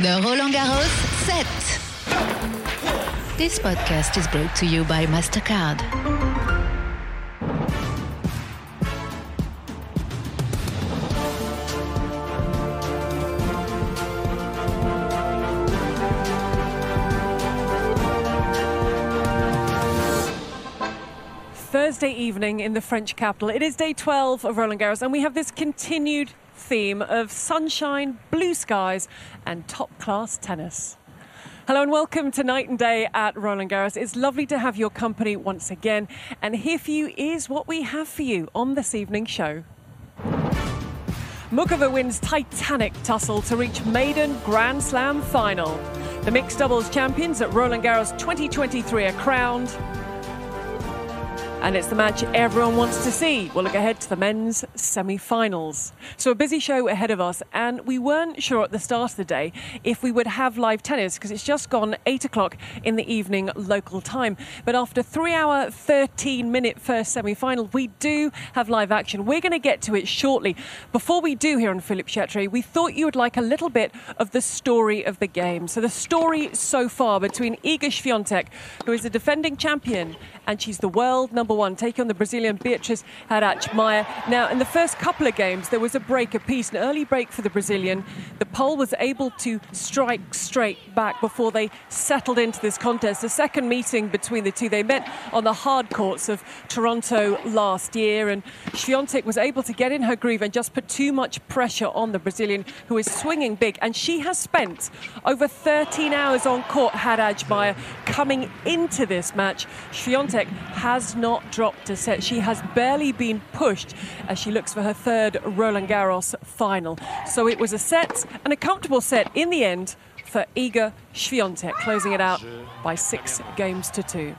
The Roland Garros set. This podcast is brought to you by MasterCard. Thursday evening in the French capital. It is day 12 of Roland Garros, and we have this continued theme of sunshine, blue skies, and top class tennis. Hello and welcome to Night and Day at Roland Garros. It's lovely to have your company once again, and here for you is what we have for you on this evening's show. Muchova wins titanic tussle to reach maiden Grand Slam final. The mixed doubles champions at Roland Garros 2023 are crowned. And it's the match everyone wants to see. We'll look ahead to the men's semi finals. So, a busy show ahead of us, and we weren't sure at the start of the day if we would have live tennis because it's just gone 8 o'clock in the evening local time. But after three hour, 13 minute first semi final, we do have live action. We're going to get to it shortly. Before we do here on Philippe Chatrier, we thought you would like a little bit of the story of the game. So, the story so far between Iga Swiatek, who is the defending champion, and she's the world number one, taking on the Brazilian Beatriz Haddad Maia. Now, in the first couple of games, there was a break apiece, an early break for the Brazilian. The Pole was able to strike straight back before they settled into this contest. The second meeting between the two, they met on the hard courts of Toronto last year, and Swiatek was able to get in her groove and just put too much pressure on the Brazilian, who is swinging big. And she has spent over 13 hours on court, Haddad Maia, coming into this match. Swiatek has not dropped a set. She has barely been pushed as she looks for her third Roland Garros final. So it was a set and a comfortable set in the end for Iga Swiatek, closing it out by six games to two.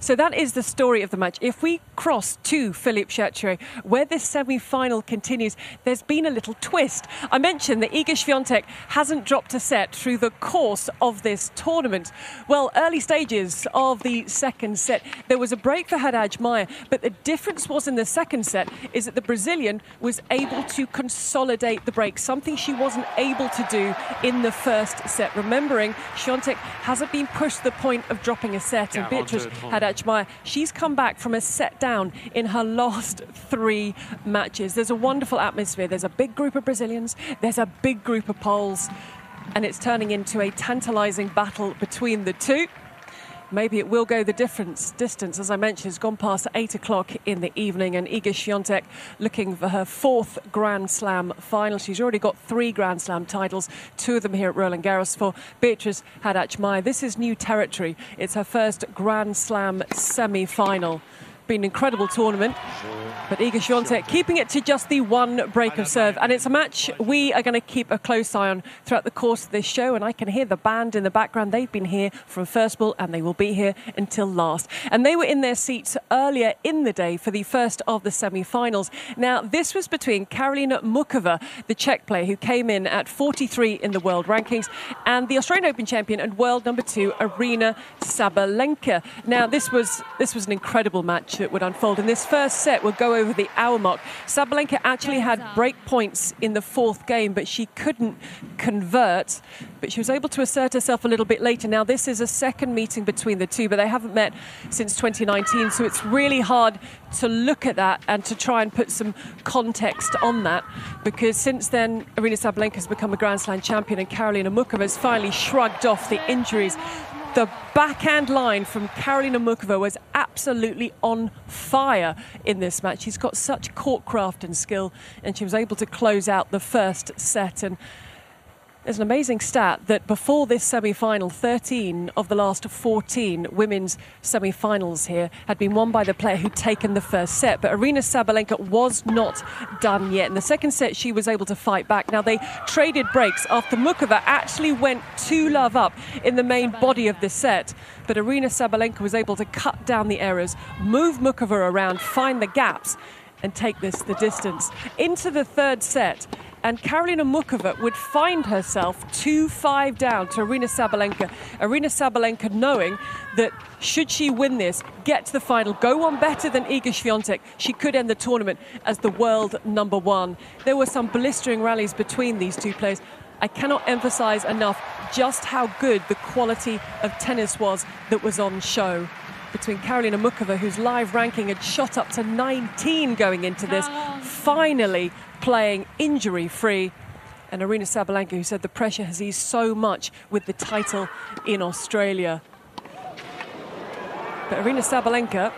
So that is the story of the match. If we cross to Philippe Chatrier, where this semi-final continues, there's been a little twist. I mentioned that Iga Swiatek hasn't dropped a set through the course of this tournament. Well, early stages of the second set, there was a break for Haddad Maia, but the difference was in the second set is that the Brazilian was able to consolidate the break, something she wasn't able to do in the first set. Remembering, Swiatek hasn't been pushed to the point of dropping a set, and Beatriz Haddad Maia, she's come back from a set down in her last three matches. There's a wonderful atmosphere. There's a big group of Brazilians, there's a big group of Poles, and it's turning into a tantalising battle between the two. Maybe it will go the difference distance. As I mentioned, it's gone past eight o'clock in the evening, and Iga Swiatek looking for her fourth Grand Slam final. She's already got three Grand Slam titles, two of them here at Roland Garros for Beatriz Haddad Maia. This is new territory. It's her first Grand Slam semi-final been an incredible tournament. But Iga Swiatek keeping it to just the one break of serve. And it's a match we are going to keep a close eye on throughout the course of this show. And I can hear the band in the background. They've been here from first ball and they will be here until last. And they were in their seats earlier in the day for the first of the semi finals. Now, this was between Karolina Muchova, the Czech player who came in at 43 in the world rankings, and the Australian Open champion and world number two, Aryna Sabalenka. Now, this was, this was an incredible match that would unfold. And this first set would go over the hour mark. Sabalenka actually had break points in the fourth game, but she couldn't convert. But she was able to assert herself a little bit later. Now, this is a second meeting between the two, but they haven't met since 2019. So it's really hard to look at that and to try and put some context on that because since then, Aryna Sabalenka has become a Grand Slam champion and Karolina Muchova has finally shrugged off the injuries the backhand line from Karolina Muchova was absolutely on fire in this match. She's got such court craft and skill, and she was able to close out the first set. And there's an amazing stat that before this semi final, 13 of the last 14 women's semi finals here had been won by the player who'd taken the first set. But Aryna Sabalenka was not done yet. In the second set, she was able to fight back. Now, they traded breaks after Muchova actually went 2 love up in the main body of the set. But Aryna Sabalenka was able to cut down the errors, move Muchova around, find the gaps, and take this the distance. Into the third set and Karolina Muchova would find herself 2-5 down to Aryna Sabalenka. Aryna Sabalenka knowing that should she win this, get to the final, go on better than Iga Swiatek, she could end the tournament as the world number one. There were some blistering rallies between these two players. I cannot emphasize enough just how good the quality of tennis was that was on show between Karolina Muchova, whose live ranking had shot up to 19 going into this, finally playing injury free. And Aryna Sabalenka, who said the pressure has eased so much with the title in Australia. But Aryna Sabalenka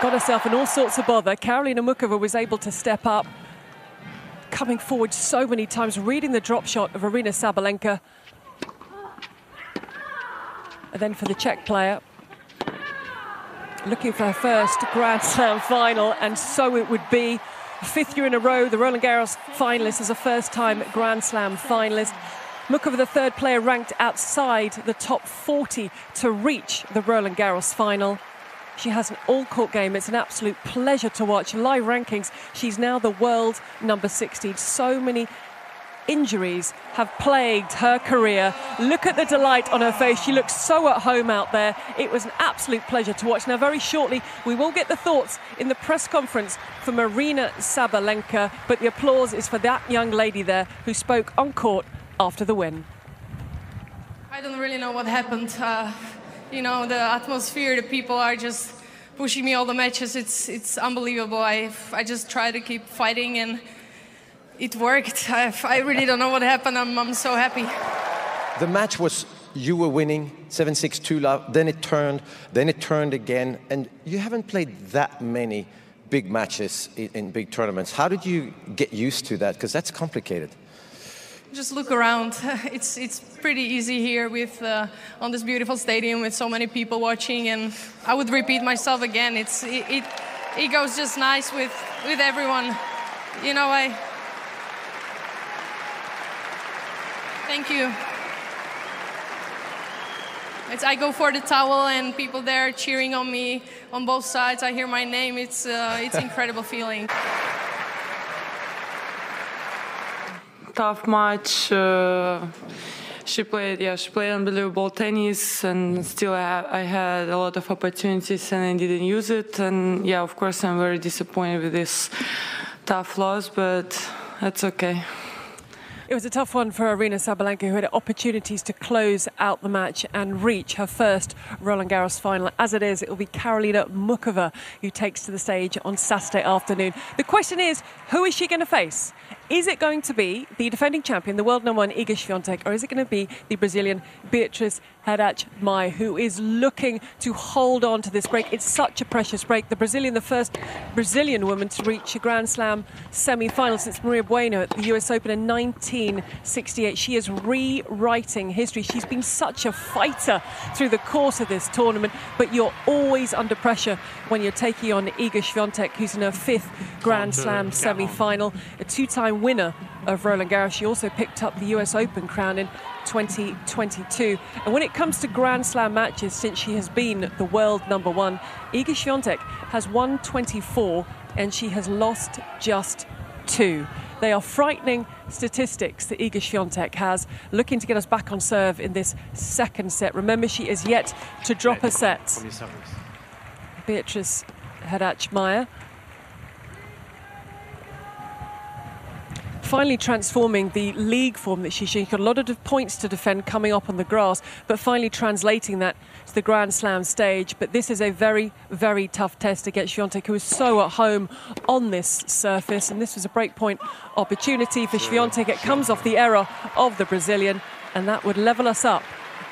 got herself in all sorts of bother. Karolina Muchova was able to step up, coming forward so many times, reading the drop shot of Aryna Sabalenka. And then for the Czech player, looking for her first Grand Slam final, and so it would be. Fifth year in a row, the Roland Garros finalist is a first time Grand Slam finalist. Muchova, the third player ranked outside the top 40 to reach the Roland Garros final. She has an all court game. It's an absolute pleasure to watch. Live rankings, she's now the world number 16. So many injuries have plagued her career. Look at the delight on her face. She looks so at home out there. It was an absolute pleasure to watch. Now, very shortly, we will get the thoughts in the press conference for Aryna Sabalenka, but the applause is for that young lady there who spoke on court after the win. I don't really know what happened. Uh, you know, the atmosphere, the people are just pushing me all the matches. It's it's unbelievable. I I just try to keep fighting and it worked. I, I really don't know what happened. I'm, I'm so happy. The match was you were winning 7-6 2 love then it turned then it turned again and you haven't played that many big matches in, in big tournaments how did you get used to that because that's complicated just look around it's it's pretty easy here with uh, on this beautiful stadium with so many people watching and i would repeat myself again it's it, it, it goes just nice with with everyone you know i Thank you. It's, I go for the towel and people there cheering on me on both sides. I hear my name. It's uh, it's incredible feeling. Tough match. Uh, she played, yeah, she played unbelievable tennis, and still I, I had a lot of opportunities and I didn't use it. And yeah, of course, I'm very disappointed with this tough loss, but that's okay. It was a tough one for Aryna Sabalenka, who had opportunities to close out the match and reach her first Roland Garros final. As it is, it will be Karolina Muchova who takes to the stage on Saturday afternoon. The question is, who is she going to face? Is it going to be the defending champion, the world number one Iga Swiatek, or is it going to be the Brazilian Beatriz Haddad Maia, who is looking to hold on to this break? It's such a precious break. The Brazilian, the first Brazilian woman to reach a Grand Slam semi-final since Maria Bueno at the US Open in 1968. She is rewriting history. She's been such a fighter through the course of this tournament, but you're always under pressure when you're taking on Iga Swiatek, who's in her fifth Grand Slam semi-final, a two-time winner of Roland Garros. She also picked up the US Open crown in 2022. And when it comes to Grand Slam matches, since she has been the world number one, Iga Swiatek has won 24 and she has lost just two. They are frightening statistics that Iga Swiatek has, looking to get us back on serve in this second set. Remember, she is yet to drop a set. Beatriz Haddad finally transforming the league form that she's got a lot of points to defend coming up on the grass, but finally translating that to the Grand Slam stage. But this is a very, very tough test against Swiatek, who is so at home on this surface. And this was a breakpoint opportunity for Swiatek. It comes off the error of the Brazilian, and that would level us up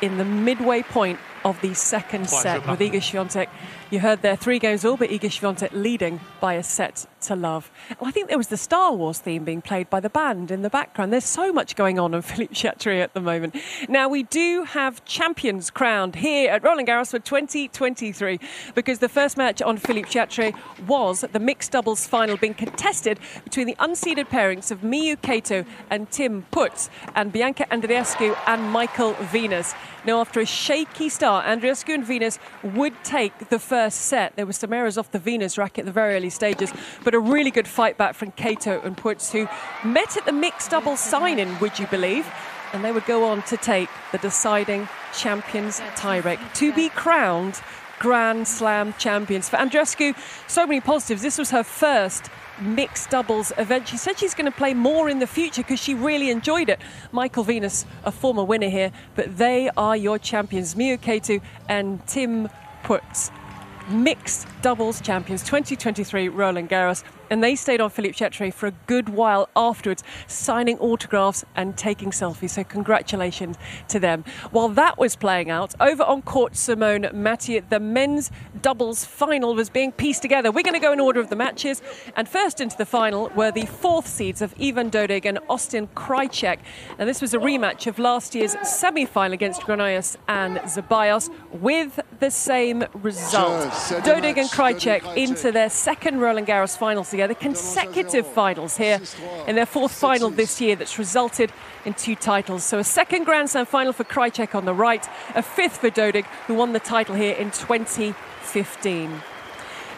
in the midway point of the second set with Iga Swiatek you heard there three games all, but Iga Swiatek leading by a set to love. I think there was the Star Wars theme being played by the band in the background. There's so much going on on Philippe Chatrier at the moment. Now, we do have champions crowned here at Roland Garros for 2023 because the first match on Philippe Chatrier was the mixed doubles final being contested between the unseeded pairings of Miyu Kato and Tim Putz and Bianca Andreescu and Michael Venus. Now, after a shaky start, Andreescu and Venus would take the first set. There were some errors off the Venus racket at the very early stages, but a really good fight back from Kato and Putz, who met at the mixed doubles sign-in, would you believe? And they would go on to take the deciding champions tiebreak to be crowned Grand Slam champions. For Andreescu, so many positives. This was her first mixed doubles event. She said she's going to play more in the future because she really enjoyed it. Michael Venus, a former winner here, but they are your champions, Miyu Kato and Tim Putz mixed doubles champions 2023 Roland Garros and they stayed on Philippe Chatrier for a good while afterwards, signing autographs and taking selfies. So, congratulations to them. While that was playing out, over on court, Simonne Mathieu, the men's doubles final was being pieced together. We're going to go in order of the matches. And first into the final were the fourth seeds of Ivan Dodig and Austin Krajicek. Now, this was a rematch of last year's semi final against Granollers and Zeballos with the same result. Dodig and Krajicek into their second Roland Garros final together, consecutive finals here in their fourth final this year that's resulted in two titles. So a second Grand Slam final for Krajicek on the right, a fifth for Dodig, who won the title here in 2015.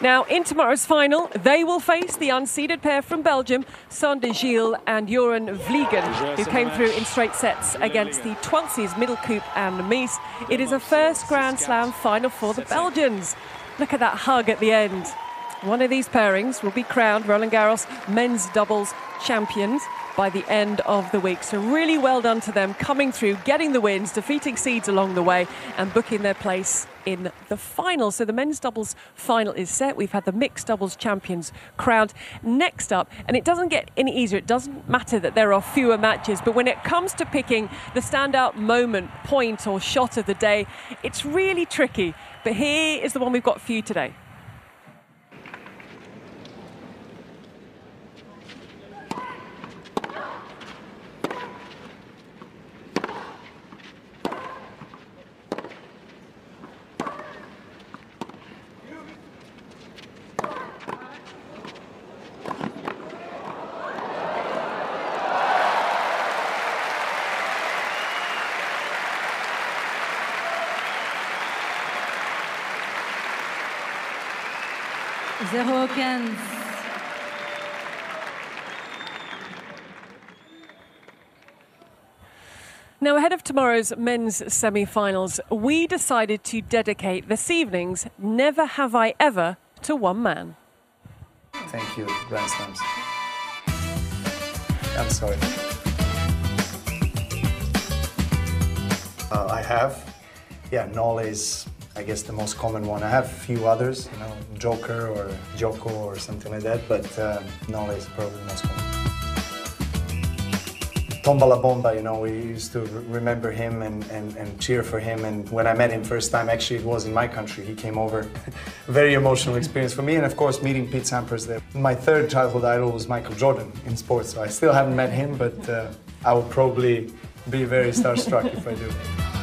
Now, in tomorrow's final, they will face the unseeded pair from Belgium, Sander Gilles and Joran Vliegen, who came through in straight sets against the 12th seeds Middelkoop and Mies. It is a first Grand Slam final for the Belgians. Look at that hug at the end. One of these pairings will be crowned Roland Garros men's doubles champions by the end of the week. So, really well done to them coming through, getting the wins, defeating seeds along the way, and booking their place in the final. So, the men's doubles final is set. We've had the mixed doubles champions crowned. Next up, and it doesn't get any easier, it doesn't matter that there are fewer matches, but when it comes to picking the standout moment, point, or shot of the day, it's really tricky. But here is the one we've got for you today. Zéro quinze. Now, ahead of tomorrow's men's semi finals, we decided to dedicate this evening's Never Have I Ever to one man. Thank you, Grand Slams. I'm sorry. Uh, I have. Yeah, Nole is, I guess, the most common one. I have a few others, you know, Joker or Joko or something like that, but uh, Nole is probably the most common. Tomba La Bomba, you know, we used to remember him and, and, and cheer for him. And when I met him first time, actually, it was in my country. He came over. Very emotional experience for me. And of course, meeting Pete Sampras there. My third childhood idol was Michael Jordan in sports. So I still haven't met him, but uh, I will probably be very starstruck if I do.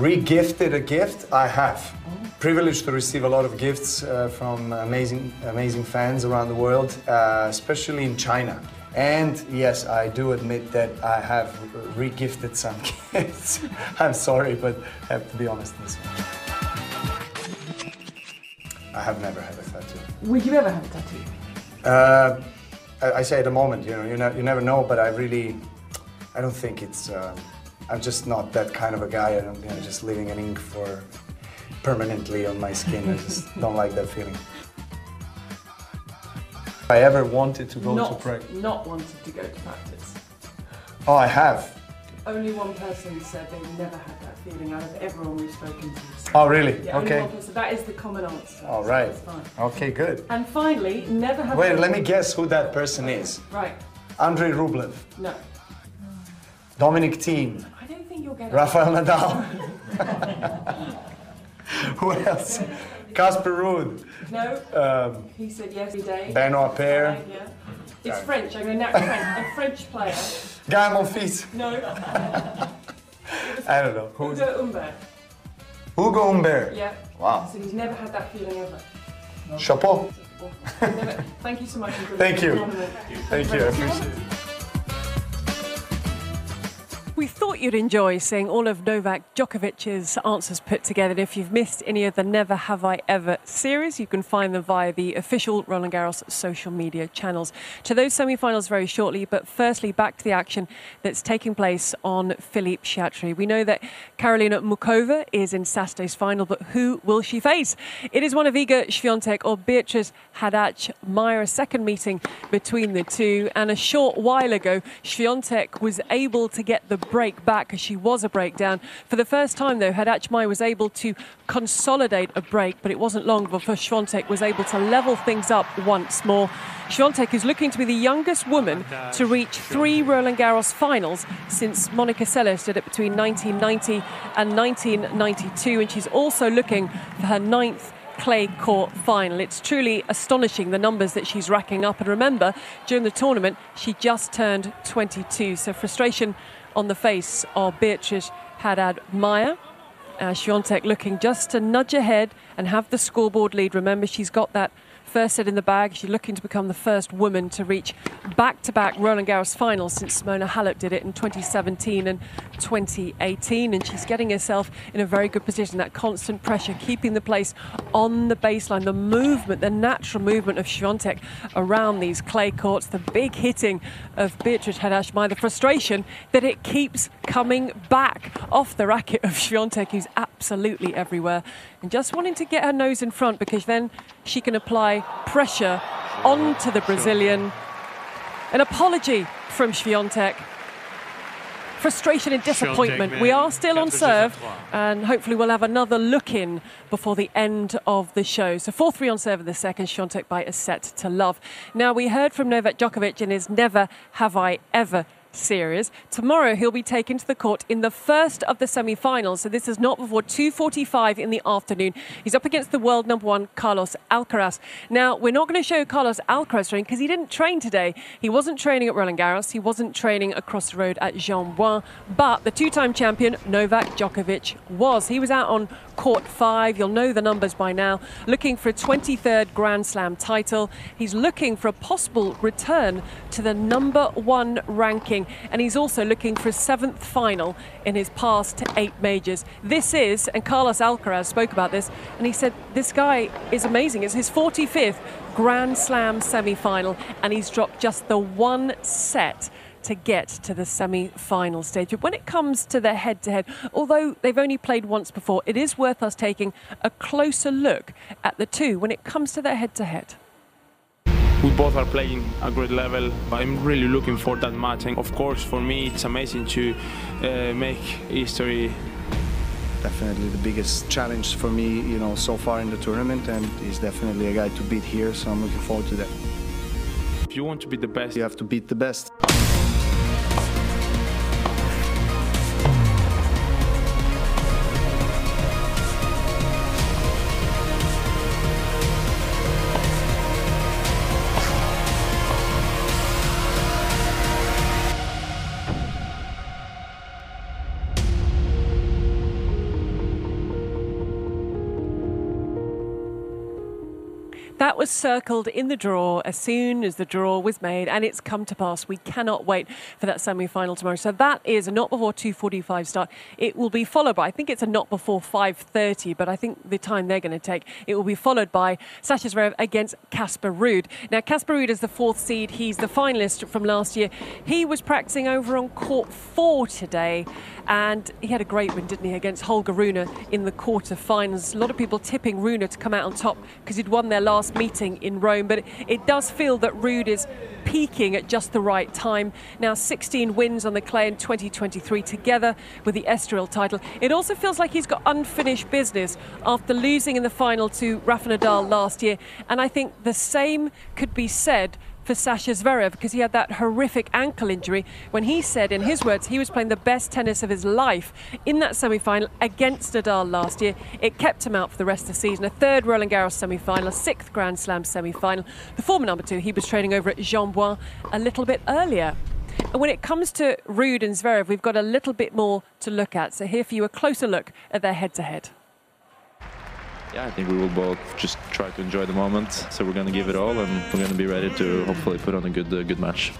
Regifted a gift, I have. Privileged to receive a lot of gifts uh, from amazing, amazing fans around the world, uh, especially in China. And yes, I do admit that I have regifted some gifts. I'm sorry, but I have to be honest this one. I have never had a tattoo. Would you ever have a tattoo? Uh, I, I say at the moment, you know, you, ne- you never know, but I really, I don't think it's. Um, I'm just not that kind of a guy. I don't, you know, just leaving an ink for permanently on my skin. I just don't like that feeling. If I ever wanted to go to practice. not wanted to go to practice. Oh, I have. Only one person said they never had that feeling out of everyone we've spoken to. So Oh, really? yeah, only okay. one person. That is the common answer. All so that's fine. Okay, good. And finally, never have. Wait, let me guess who that person is. Right. Andrei Rublev, No. Dominic Thiem, I don't think you'll get it. Rafael Nadal. who else? Casper Ruud, No. um, He said yes every day. Benoit Paire, Yeah. It's French. I'm going to French. A French player. Guy Monfils. No. I don't know. Who's Ugo Humbert. Ugo Humbert. Yeah. Wow. So he's never had that feeling ever. Chapeau. Never. Thank you so much. for Thank you. Thank you. I appreciate it. We thought you'd enjoy seeing all of Novak Djokovic's answers put together. If you've missed any of the Never Have I Ever series, you can find them via the official Roland Garros social media channels. To those semi finals very shortly, but firstly, back to the action that's taking place on Philippe Chatrier. We know that Karolina Muchova is in Saturday's final, but who will she face? It is one of Iga Swiatek or Beatriz Haddad Maia, a second meeting between the two. And a short while ago, Swiatek was able to get the break back as she was a breakdown. For the first time, though, Haddad Maia was able to consolidate a break, but it wasn't long before Swiatek was able to level things up once more. Swiatek is looking to be the youngest woman to reach three Roland Garros finals since Monica Seles did it between 1990 and 1992, and she's also looking for her ninth clay court final. It's truly astonishing the numbers that she's racking up. And remember, during the tournament, she just turned 22. So frustration on the face of Beatriz Haddad Maia. Uh, Swiatek looking just to nudge ahead and have the scoreboard lead. Remember, she's got that first set in the bag. She's looking to become the first woman to reach back-to-back Roland Garros finals since Simona Halep did it in 2017 and 2018. And she's getting herself in a very good position. That constant pressure, keeping the place on the baseline, the movement, the natural movement of Swiatek around these clay courts, the big hitting of Beatriz Haddad Maia, the frustration that it keeps coming back off the racket of Swiatek, who's absolutely everywhere. And just wanting to get her nose in front because then she can apply pressure onto the Brazilian. An apology from Swiatek. Frustration and disappointment. We are still on serve, and hopefully we'll have another look in before the end of the show. So 4 3 on serve in the second, Swiatek by a set to love. Now, we heard from Novak Djokovic in his Never Have I Ever series. Tomorrow he'll be taken to the court in the first of the semi-finals. So this is not before 2:45 in the afternoon. He's up against the world number one Carlos Alcaraz. Now we're not going to show Carlos Alcaraz training because he didn't train today. He wasn't training at Roland Garros. He wasn't training across the road at Jean But the two-time champion Novak Djokovic was. He was out on court five. You'll know the numbers by now. Looking for a 23rd Grand Slam title. He's looking for a possible return to the number one ranking, and he's also looking for a seventh final in his past eight majors. This is, and Carlos Alcaraz spoke about this, and he said this guy is amazing. It's his 45th Grand Slam semi final, and he's dropped just the one set to get to the semi final stage. But when it comes to the head to head, although they've only played once before, it is worth us taking a closer look at the two when it comes to their head to head. We both are playing a great level. But I'm really looking for that match, and of course, for me, it's amazing to uh, make history definitely the biggest challenge for me, you know, so far in the tournament, and he's definitely a guy to beat here. So I'm looking forward to that. If you want to be the best, you have to beat the best. Circled in the draw as soon as the draw was made, and it's come to pass. We cannot wait for that semi-final tomorrow. So that is a not before 2:45 start. It will be followed by, I think it's a not before 5:30, but I think the time they're going to take, it will be followed by Sascha Zverev against Casper Ruud. Now Casper Ruud is the fourth seed. He's the finalist from last year. He was practicing over on court four today, and he had a great win, didn't he, against Holger Rune in the quarter-finals. A lot of people tipping Rune to come out on top because he'd won their last meeting in Rome, but it does feel that Ruud is peaking at just the right time. Now 16 wins on the clay in 2023 together with the Estoril title. It also feels like he's got unfinished business after losing in the final to Rafa Nadal last year. And I think the same could be said for Sascha Zverev because he had that horrific ankle injury when he said, in his words, he was playing the best tennis of his life in that semi final against Nadal last year. It kept him out for the rest of the season. A third Roland Garros semi final, a sixth Grand Slam semi final. The former number two, he was training over at Jean-Bouin a little bit earlier. And when it comes to Ruud and Zverev, we've got a little bit more to look at. So here for you, a closer look at their head to head. Yeah, I think we will both just try to enjoy the moment. So we're going to give it all, and we're going to be ready to hopefully put on a good, uh, good match.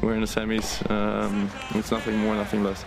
We're in the semis. Um, it's nothing more, nothing less.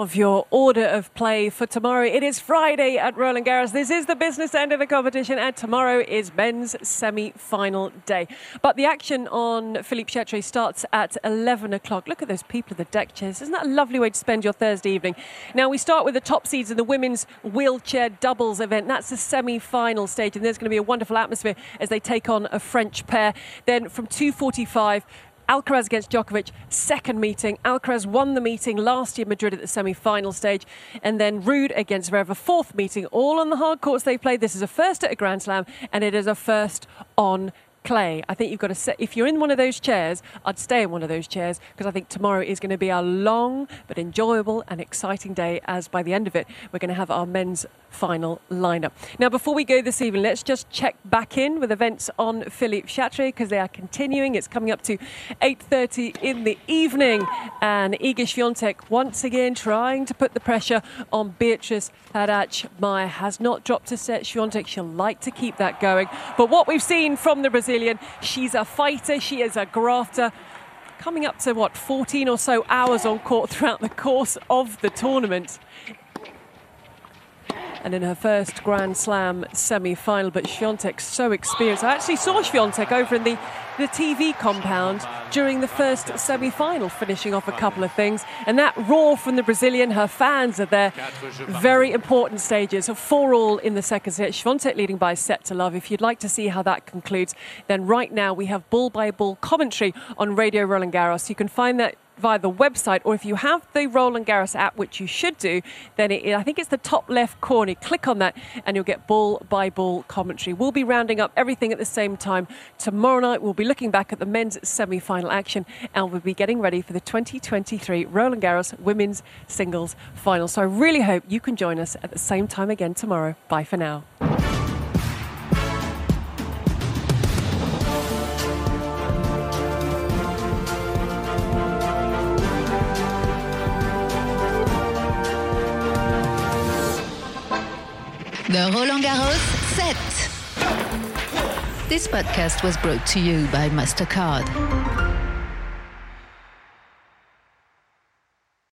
Of your order of play for tomorrow. It is Friday at Roland Garros. This is the business end of the competition, and tomorrow is men's semi final day. But the action on Philippe Chatrier starts at 11 o'clock. Look at those people at the deck chairs. Isn't that a lovely way to spend your Thursday evening? Now, we start with the top seeds in the women's wheelchair doubles event. That's the semi final stage, and there's going to be a wonderful atmosphere as they take on a French pair. Then from 2.45, Alcaraz against Djokovic, second meeting. Alcaraz won the meeting last year in Madrid at the semi final stage. And then Ruud against Zverev, fourth meeting, all on the hard courts they played. This is a first at a Grand Slam, and it is a first on clay. I think you've got to set, if you're in one of those chairs, I'd stay in one of those chairs because I think tomorrow is going to be a long but enjoyable and exciting day as by the end of it, we're going to have our men's final lineup. Now, before we go this evening, let's just check back in with events on Philippe Chatrier because they are continuing. It's coming up to 8.30 in the evening and Iga Swiatek once again trying to put the pressure on Beatriz Haddad Maia. Has not dropped a set. Swiatek, she'll like to keep that going. But what we've seen from the Brazilian, she's a fighter, she is a grafter. Coming up to what 14 or so hours on court throughout the course of the tournament and in her first Grand Slam semi-final. But Swiatek so experienced. I actually saw Swiatek over in the, the TV compound during the first semi-final, finishing off a couple of things. And that roar from the Brazilian, her fans are there. Very important stages. Four all in the second set. Swiatek leading by a set to love. If you'd like to see how that concludes, then right now we have ball by ball commentary on Radio Roland Garros. You can find that via the website, or if you have the Roland Garros app, which you should do, then it, I think it's the top left corner. Click on that, and you'll get ball by ball commentary. We'll be rounding up everything at the same time tomorrow night. We'll be looking back at the men's semi-final action, and we'll be getting ready for the 2023 Roland Garros women's singles final. So I really hope you can join us at the same time again tomorrow. Bye for now. The Roland Garros set. This podcast was brought to you by MasterCard.